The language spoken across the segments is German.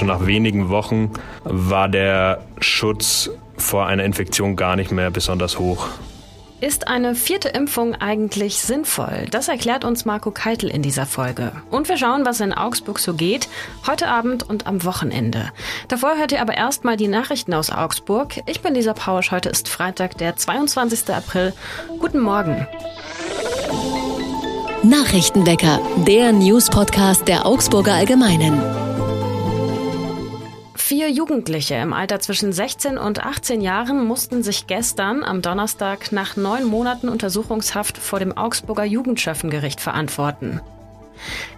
schon nach wenigen Wochen war der Schutz vor einer Infektion gar nicht mehr besonders hoch. Ist eine vierte Impfung eigentlich sinnvoll? Das erklärt uns Marco Keitel in dieser Folge. Und wir schauen, was in Augsburg so geht, heute Abend und am Wochenende. Davor hört ihr aber erstmal die Nachrichten aus Augsburg. Ich bin Lisa Pausch, heute ist Freitag, der 22. April. Guten Morgen. Nachrichtenwecker, der News-Podcast der Augsburger Allgemeinen. Vier Jugendliche im Alter zwischen 16 und 18 Jahren mussten sich gestern am Donnerstag nach neun Monaten Untersuchungshaft vor dem Augsburger Jugendschöffengericht verantworten.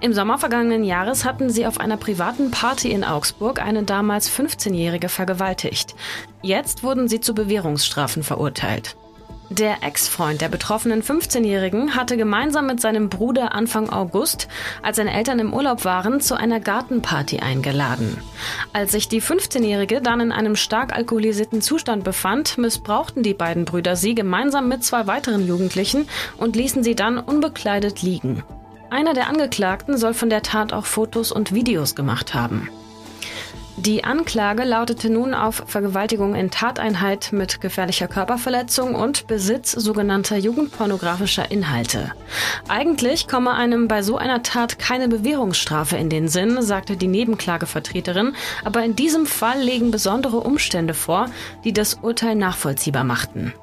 Im Sommer vergangenen Jahres hatten sie auf einer privaten Party in Augsburg eine damals 15-Jährige vergewaltigt. Jetzt wurden sie zu Bewährungsstrafen verurteilt. Der Ex-Freund der betroffenen 15-Jährigen hatte gemeinsam mit seinem Bruder Anfang August, als seine Eltern im Urlaub waren, zu einer Gartenparty eingeladen. Als sich die 15-Jährige dann in einem stark alkoholisierten Zustand befand, missbrauchten die beiden Brüder sie gemeinsam mit zwei weiteren Jugendlichen und ließen sie dann unbekleidet liegen. Einer der Angeklagten soll von der Tat auch Fotos und Videos gemacht haben. Die Anklage lautete nun auf Vergewaltigung in Tateinheit mit gefährlicher Körperverletzung und Besitz sogenannter jugendpornografischer Inhalte. Eigentlich komme einem bei so einer Tat keine Bewährungsstrafe in den Sinn, sagte die Nebenklagevertreterin, aber in diesem Fall legen besondere Umstände vor, die das Urteil nachvollziehbar machten.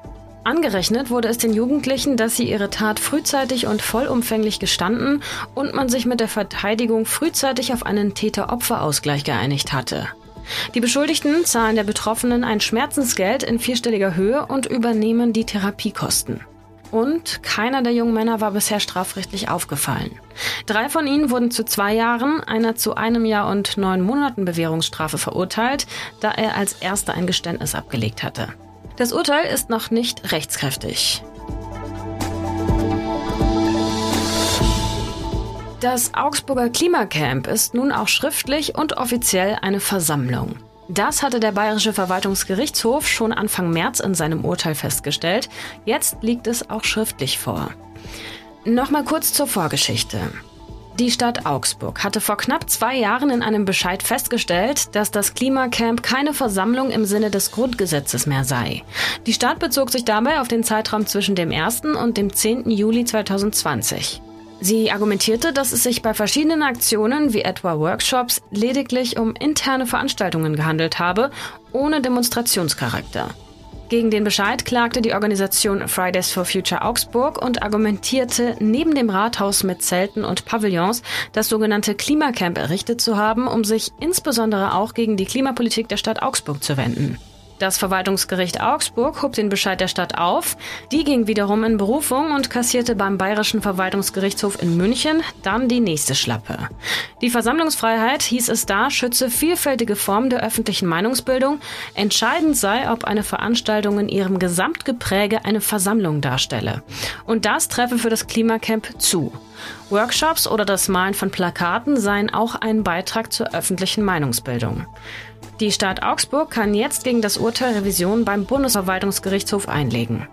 Angerechnet wurde es den Jugendlichen, dass sie ihre Tat frühzeitig und vollumfänglich gestanden und man sich mit der Verteidigung frühzeitig auf einen Täter-Opfer-Ausgleich geeinigt hatte. Die Beschuldigten zahlen der Betroffenen ein Schmerzensgeld in vierstelliger Höhe und übernehmen die Therapiekosten. Und keiner der jungen Männer war bisher strafrechtlich aufgefallen. Drei von ihnen wurden zu zwei Jahren, einer zu einem Jahr und neun Monaten Bewährungsstrafe verurteilt, da er als erster ein Geständnis abgelegt hatte. Das Urteil ist noch nicht rechtskräftig. Das Augsburger Klimacamp ist nun auch schriftlich und offiziell eine Versammlung. Das hatte der Bayerische Verwaltungsgerichtshof schon Anfang März in seinem Urteil festgestellt. Jetzt liegt es auch schriftlich vor. Nochmal kurz zur Vorgeschichte. Die Stadt Augsburg hatte vor knapp zwei Jahren in einem Bescheid festgestellt, dass das Klimacamp keine Versammlung im Sinne des Grundgesetzes mehr sei. Die Stadt bezog sich dabei auf den Zeitraum zwischen dem 1. und dem 10. Juli 2020. Sie argumentierte, dass es sich bei verschiedenen Aktionen wie etwa Workshops lediglich um interne Veranstaltungen gehandelt habe, ohne Demonstrationscharakter. Gegen den Bescheid klagte die Organisation Fridays for Future Augsburg und argumentierte, neben dem Rathaus mit Zelten und Pavillons das sogenannte Klimacamp errichtet zu haben, um sich insbesondere auch gegen die Klimapolitik der Stadt Augsburg zu wenden. Das Verwaltungsgericht Augsburg hob den Bescheid der Stadt auf. Die ging wiederum in Berufung und kassierte beim Bayerischen Verwaltungsgerichtshof in München dann die nächste Schlappe. Die Versammlungsfreiheit, hieß es da, schütze vielfältige Formen der öffentlichen Meinungsbildung. Entscheidend sei, ob eine Veranstaltung in ihrem Gesamtgepräge eine Versammlung darstelle. Und das treffe für das Klimacamp zu. Workshops oder das Malen von Plakaten seien auch ein Beitrag zur öffentlichen Meinungsbildung. Die Stadt Augsburg kann jetzt gegen das Urteil Revision beim Bundesverwaltungsgerichtshof einlegen.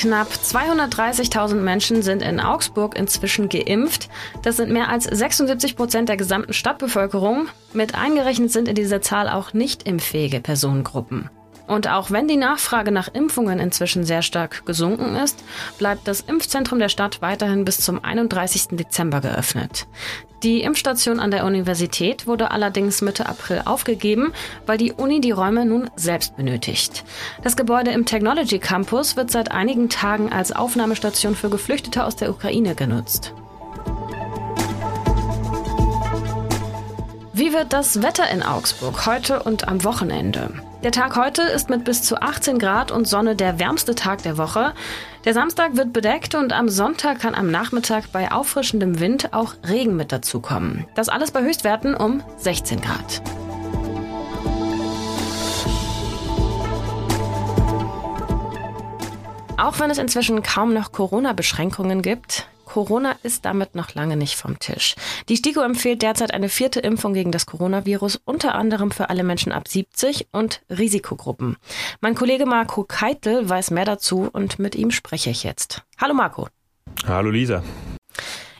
Knapp 230.000 Menschen sind in Augsburg inzwischen geimpft. Das sind mehr als 76 Prozent der gesamten Stadtbevölkerung. Mit eingerechnet sind in dieser Zahl auch nicht impffähige Personengruppen. Und auch wenn die Nachfrage nach Impfungen inzwischen sehr stark gesunken ist, bleibt das Impfzentrum der Stadt weiterhin bis zum 31. Dezember geöffnet. Die Impfstation an der Universität wurde allerdings Mitte April aufgegeben, weil die Uni die Räume nun selbst benötigt. Das Gebäude im Technology Campus wird seit einigen Tagen als Aufnahmestation für Geflüchtete aus der Ukraine genutzt. Wie wird das Wetter in Augsburg heute und am Wochenende? Der Tag heute ist mit bis zu 18 Grad und Sonne der wärmste Tag der Woche. Der Samstag wird bedeckt und am Sonntag kann am Nachmittag bei auffrischendem Wind auch Regen mit dazukommen. Das alles bei Höchstwerten um 16 Grad. Auch wenn es inzwischen kaum noch Corona-Beschränkungen gibt, Corona ist damit noch lange nicht vom Tisch. Die STIKO empfiehlt derzeit eine vierte Impfung gegen das Coronavirus, unter anderem für alle Menschen ab 70 und Risikogruppen. Mein Kollege Marco Keitel weiß mehr dazu und mit ihm spreche ich jetzt. Hallo Marco. Hallo Lisa.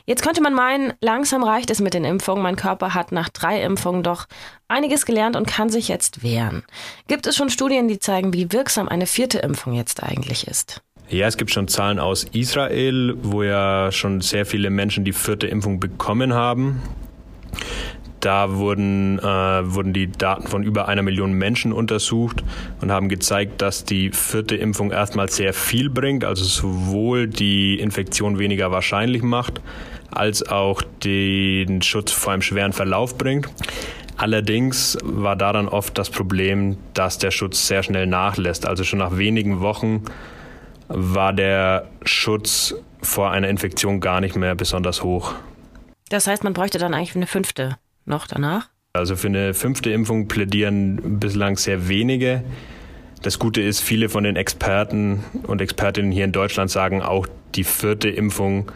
Jetzt könnte man meinen, langsam reicht es mit den Impfungen. Mein Körper hat nach drei Impfungen doch einiges gelernt und kann sich jetzt wehren. Gibt es schon Studien, die zeigen, wie wirksam eine vierte Impfung jetzt eigentlich ist? Ja, es gibt schon Zahlen aus Israel, wo ja schon sehr viele Menschen die vierte Impfung bekommen haben. Da wurden, äh, wurden die Daten von über einer Million Menschen untersucht und haben gezeigt, dass die vierte Impfung erstmal sehr viel bringt, also sowohl die Infektion weniger wahrscheinlich macht, als auch den Schutz vor einem schweren Verlauf bringt. Allerdings war da dann oft das Problem, dass der Schutz sehr schnell nachlässt. Also schon nach wenigen Wochen war der Schutz vor einer Infektion gar nicht mehr besonders hoch. Das heißt, man bräuchte dann eigentlich eine fünfte noch danach? Also für eine fünfte Impfung plädieren bislang sehr wenige. Das Gute ist, viele von den Experten und Expertinnen hier in Deutschland sagen auch, die vierte Impfung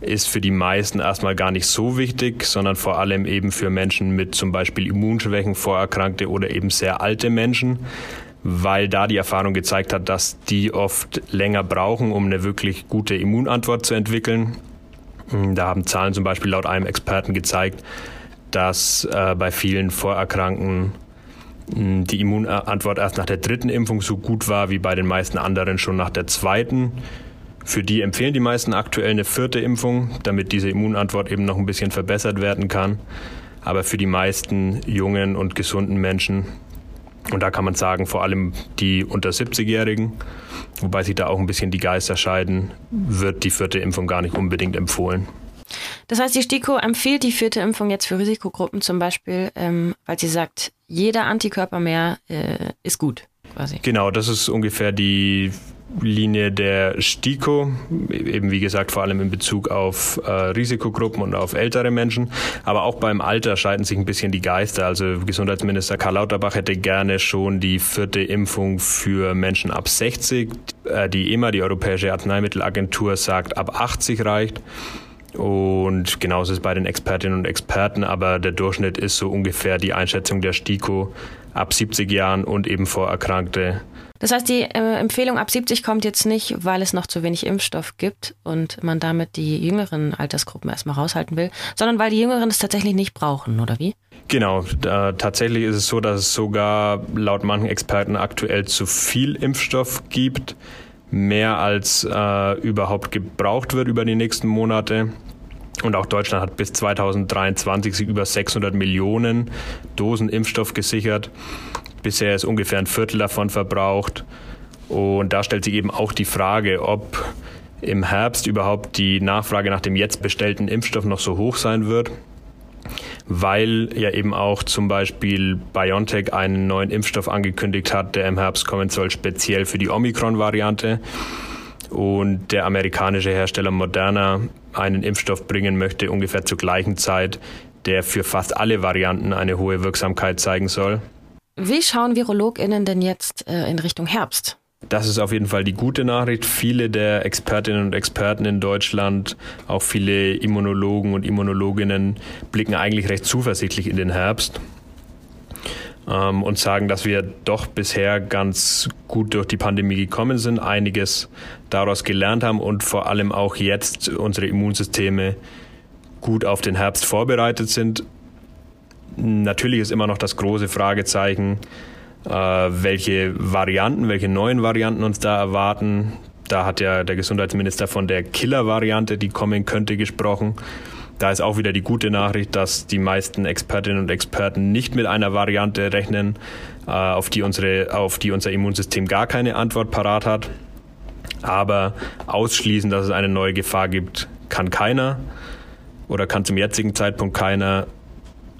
ist für die meisten erstmal gar nicht so wichtig, sondern vor allem eben für Menschen mit zum Beispiel Immunschwächen, Vorerkrankte oder eben sehr alte Menschen, weil da die Erfahrung gezeigt hat, dass die oft länger brauchen, um eine wirklich gute Immunantwort zu entwickeln. Da haben Zahlen zum Beispiel laut einem Experten gezeigt, dass äh, bei vielen Vorerkrankten hm, die Immunantwort erst nach der dritten Impfung so gut war wie bei den meisten anderen schon nach der zweiten. Für die empfehlen die meisten aktuell eine vierte Impfung, damit diese Immunantwort eben noch ein bisschen verbessert werden kann. Aber für die meisten jungen und gesunden Menschen, und da kann man sagen, vor allem die unter 70-Jährigen, wobei sich da auch ein bisschen die Geister scheiden, wird die vierte Impfung gar nicht unbedingt empfohlen. Das heißt, die STIKO empfiehlt die vierte Impfung jetzt für Risikogruppen zum Beispiel, ähm, weil sie sagt, jeder Antikörper mehr äh, ist gut, quasi. Genau, das ist ungefähr die Linie der STIKO, eben wie gesagt vor allem in Bezug auf äh, Risikogruppen und auf ältere Menschen. Aber auch beim Alter scheiden sich ein bisschen die Geister. Also Gesundheitsminister Karl Lauterbach hätte gerne schon die vierte Impfung für Menschen ab 60. Äh, die EMA, die Europäische Arzneimittelagentur, sagt ab 80 reicht. Und genauso ist es bei den Expertinnen und Experten, aber der Durchschnitt ist so ungefähr die Einschätzung der STIKO ab 70 Jahren und eben Vorerkrankte. Das heißt, die äh, Empfehlung ab 70 kommt jetzt nicht, weil es noch zu wenig Impfstoff gibt und man damit die jüngeren Altersgruppen erstmal raushalten will, sondern weil die Jüngeren es tatsächlich nicht brauchen, oder wie? Genau, da, tatsächlich ist es so, dass es sogar laut manchen Experten aktuell zu viel Impfstoff gibt mehr als äh, überhaupt gebraucht wird über die nächsten Monate. Und auch Deutschland hat bis 2023 über 600 Millionen Dosen Impfstoff gesichert. Bisher ist ungefähr ein Viertel davon verbraucht. Und da stellt sich eben auch die Frage, ob im Herbst überhaupt die Nachfrage nach dem jetzt bestellten Impfstoff noch so hoch sein wird weil ja eben auch zum Beispiel BioNTech einen neuen Impfstoff angekündigt hat, der im Herbst kommen soll, speziell für die Omikron-Variante. Und der amerikanische Hersteller Moderna einen Impfstoff bringen möchte, ungefähr zur gleichen Zeit, der für fast alle Varianten eine hohe Wirksamkeit zeigen soll. Wie schauen VirologInnen denn jetzt äh, in Richtung Herbst? Das ist auf jeden Fall die gute Nachricht. Viele der Expertinnen und Experten in Deutschland, auch viele Immunologen und Immunologinnen blicken eigentlich recht zuversichtlich in den Herbst ähm, und sagen, dass wir doch bisher ganz gut durch die Pandemie gekommen sind, einiges daraus gelernt haben und vor allem auch jetzt unsere Immunsysteme gut auf den Herbst vorbereitet sind. Natürlich ist immer noch das große Fragezeichen, äh, welche Varianten, welche neuen Varianten uns da erwarten. Da hat ja der Gesundheitsminister von der Killer-Variante, die kommen könnte, gesprochen. Da ist auch wieder die gute Nachricht, dass die meisten Expertinnen und Experten nicht mit einer Variante rechnen, äh, auf die, unsere, auf die unser Immunsystem gar keine Antwort parat hat. Aber ausschließen, dass es eine neue Gefahr gibt, kann keiner oder kann zum jetzigen Zeitpunkt keiner.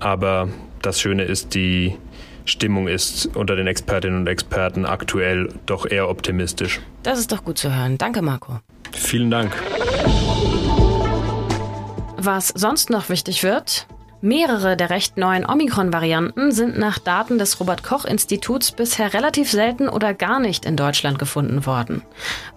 Aber das Schöne ist, die Stimmung ist unter den Expertinnen und Experten aktuell doch eher optimistisch. Das ist doch gut zu hören. Danke, Marco. Vielen Dank. Was sonst noch wichtig wird, Mehrere der recht neuen Omikron-Varianten sind nach Daten des Robert Koch-Instituts bisher relativ selten oder gar nicht in Deutschland gefunden worden.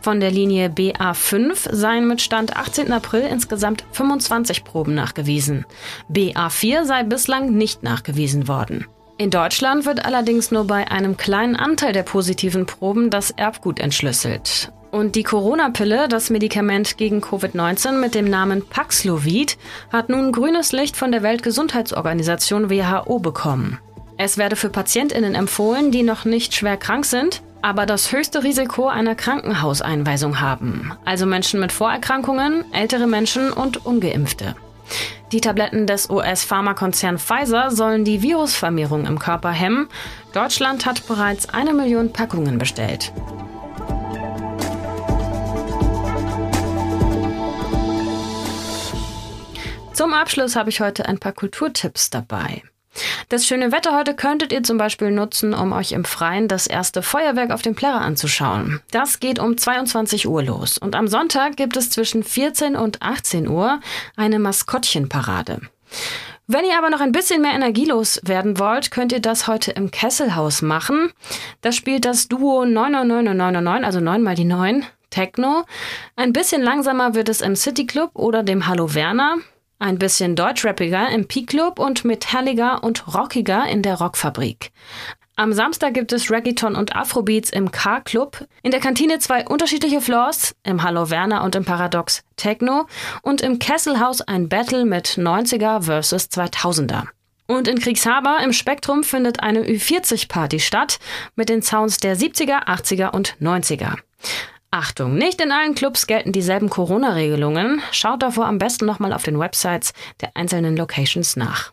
Von der Linie BA5 seien mit Stand 18. April insgesamt 25 Proben nachgewiesen. BA4 sei bislang nicht nachgewiesen worden. In Deutschland wird allerdings nur bei einem kleinen Anteil der positiven Proben das Erbgut entschlüsselt. Und die Corona-Pille, das Medikament gegen Covid-19 mit dem Namen Paxlovid, hat nun grünes Licht von der Weltgesundheitsorganisation WHO bekommen. Es werde für PatientInnen empfohlen, die noch nicht schwer krank sind, aber das höchste Risiko einer Krankenhauseinweisung haben. Also Menschen mit Vorerkrankungen, ältere Menschen und Ungeimpfte. Die Tabletten des US-Pharmakonzern Pfizer sollen die Virusvermehrung im Körper hemmen. Deutschland hat bereits eine Million Packungen bestellt. Zum Abschluss habe ich heute ein paar Kulturtipps dabei. Das schöne Wetter heute könntet ihr zum Beispiel nutzen, um euch im Freien das erste Feuerwerk auf dem Plärrer anzuschauen. Das geht um 22 Uhr los. Und am Sonntag gibt es zwischen 14 und 18 Uhr eine Maskottchenparade. Wenn ihr aber noch ein bisschen mehr energielos werden wollt, könnt ihr das heute im Kesselhaus machen. Das spielt das Duo 99999, also 9 mal die 9, Techno. Ein bisschen langsamer wird es im City Club oder dem Hallo Werner. Ein bisschen deutschrappiger im P-Club und metalliger und rockiger in der Rockfabrik. Am Samstag gibt es Reggaeton und Afrobeats im K-Club. In der Kantine zwei unterschiedliche Floors, im Hallo Werner und im Paradox Techno und im Kesselhaus ein Battle mit 90er versus 2000er. Und in Kriegshaber im Spektrum findet eine Ü40-Party statt mit den Sounds der 70er, 80er und 90er. Achtung, nicht in allen Clubs gelten dieselben Corona-Regelungen. Schaut davor am besten nochmal auf den Websites der einzelnen Locations nach.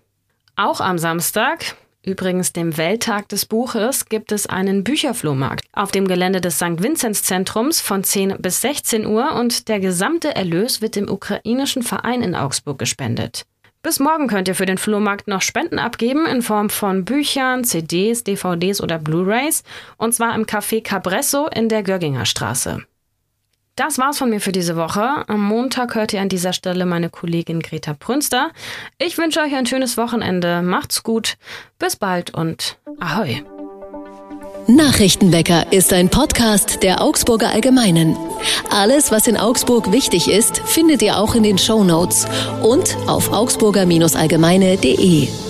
Auch am Samstag, übrigens dem Welttag des Buches, gibt es einen Bücherflohmarkt auf dem Gelände des St. Vinzenz Zentrums von 10 bis 16 Uhr und der gesamte Erlös wird dem ukrainischen Verein in Augsburg gespendet. Bis morgen könnt ihr für den Flohmarkt noch Spenden abgeben in Form von Büchern, CDs, DVDs oder Blu-rays und zwar im Café Cabresso in der Görginger Straße. Das war's von mir für diese Woche. Am Montag hört ihr an dieser Stelle meine Kollegin Greta Prünster. Ich wünsche euch ein schönes Wochenende. Macht's gut. Bis bald und ahoi. Nachrichtenwecker ist ein Podcast der Augsburger Allgemeinen. Alles, was in Augsburg wichtig ist, findet ihr auch in den Show Notes und auf augsburger-allgemeine.de.